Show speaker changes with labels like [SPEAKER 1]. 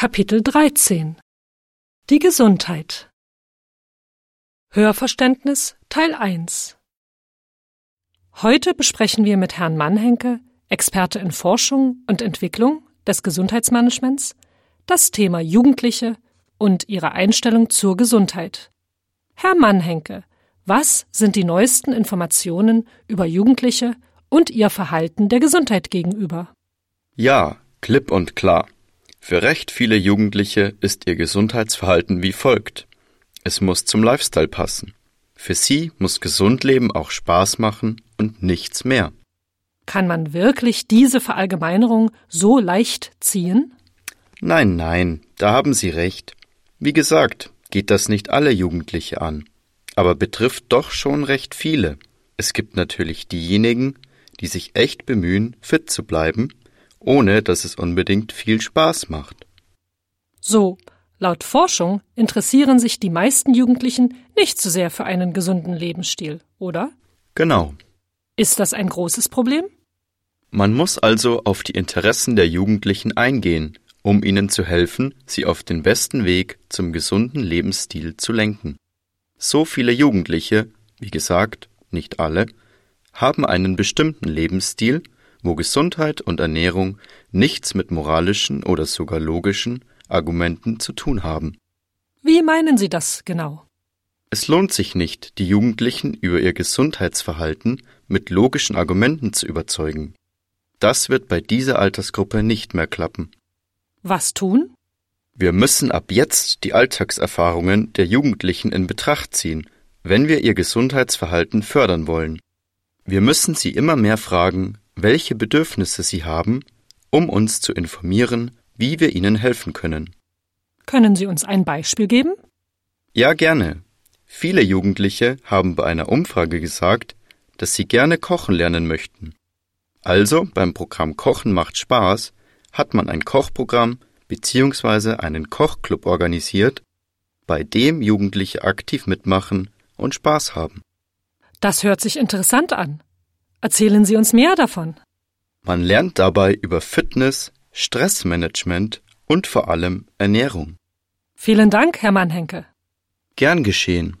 [SPEAKER 1] Kapitel 13 Die Gesundheit Hörverständnis Teil 1 Heute besprechen wir mit Herrn Mannhenke, Experte in Forschung und Entwicklung des Gesundheitsmanagements, das Thema Jugendliche und ihre Einstellung zur Gesundheit. Herr Mannhenke, was sind die neuesten Informationen über Jugendliche und ihr Verhalten der Gesundheit gegenüber?
[SPEAKER 2] Ja, klipp und klar. Für recht viele Jugendliche ist ihr Gesundheitsverhalten wie folgt. Es muss zum Lifestyle passen. Für sie muss gesund leben auch Spaß machen und nichts mehr.
[SPEAKER 1] Kann man wirklich diese Verallgemeinerung so leicht ziehen?
[SPEAKER 2] Nein, nein, da haben Sie recht. Wie gesagt, geht das nicht alle Jugendliche an, aber betrifft doch schon recht viele. Es gibt natürlich diejenigen, die sich echt bemühen, fit zu bleiben, ohne dass es unbedingt viel Spaß macht.
[SPEAKER 1] So, laut Forschung interessieren sich die meisten Jugendlichen nicht so sehr für einen gesunden Lebensstil, oder?
[SPEAKER 2] Genau.
[SPEAKER 1] Ist das ein großes Problem?
[SPEAKER 2] Man muss also auf die Interessen der Jugendlichen eingehen, um ihnen zu helfen, sie auf den besten Weg zum gesunden Lebensstil zu lenken. So viele Jugendliche, wie gesagt, nicht alle, haben einen bestimmten Lebensstil, wo Gesundheit und Ernährung nichts mit moralischen oder sogar logischen Argumenten zu tun haben.
[SPEAKER 1] Wie meinen Sie das genau?
[SPEAKER 2] Es lohnt sich nicht, die Jugendlichen über ihr Gesundheitsverhalten mit logischen Argumenten zu überzeugen. Das wird bei dieser Altersgruppe nicht mehr klappen.
[SPEAKER 1] Was tun?
[SPEAKER 2] Wir müssen ab jetzt die Alltagserfahrungen der Jugendlichen in Betracht ziehen, wenn wir ihr Gesundheitsverhalten fördern wollen. Wir müssen sie immer mehr fragen, welche Bedürfnisse sie haben, um uns zu informieren, wie wir ihnen helfen können.
[SPEAKER 1] Können Sie uns ein Beispiel geben?
[SPEAKER 2] Ja, gerne. Viele Jugendliche haben bei einer Umfrage gesagt, dass sie gerne kochen lernen möchten. Also beim Programm Kochen macht Spaß hat man ein Kochprogramm bzw. einen Kochclub organisiert, bei dem Jugendliche aktiv mitmachen und Spaß haben.
[SPEAKER 1] Das hört sich interessant an. Erzählen Sie uns mehr davon.
[SPEAKER 2] Man lernt dabei über Fitness, Stressmanagement und vor allem Ernährung.
[SPEAKER 1] Vielen Dank, Herr Mannhenke.
[SPEAKER 2] Gern geschehen.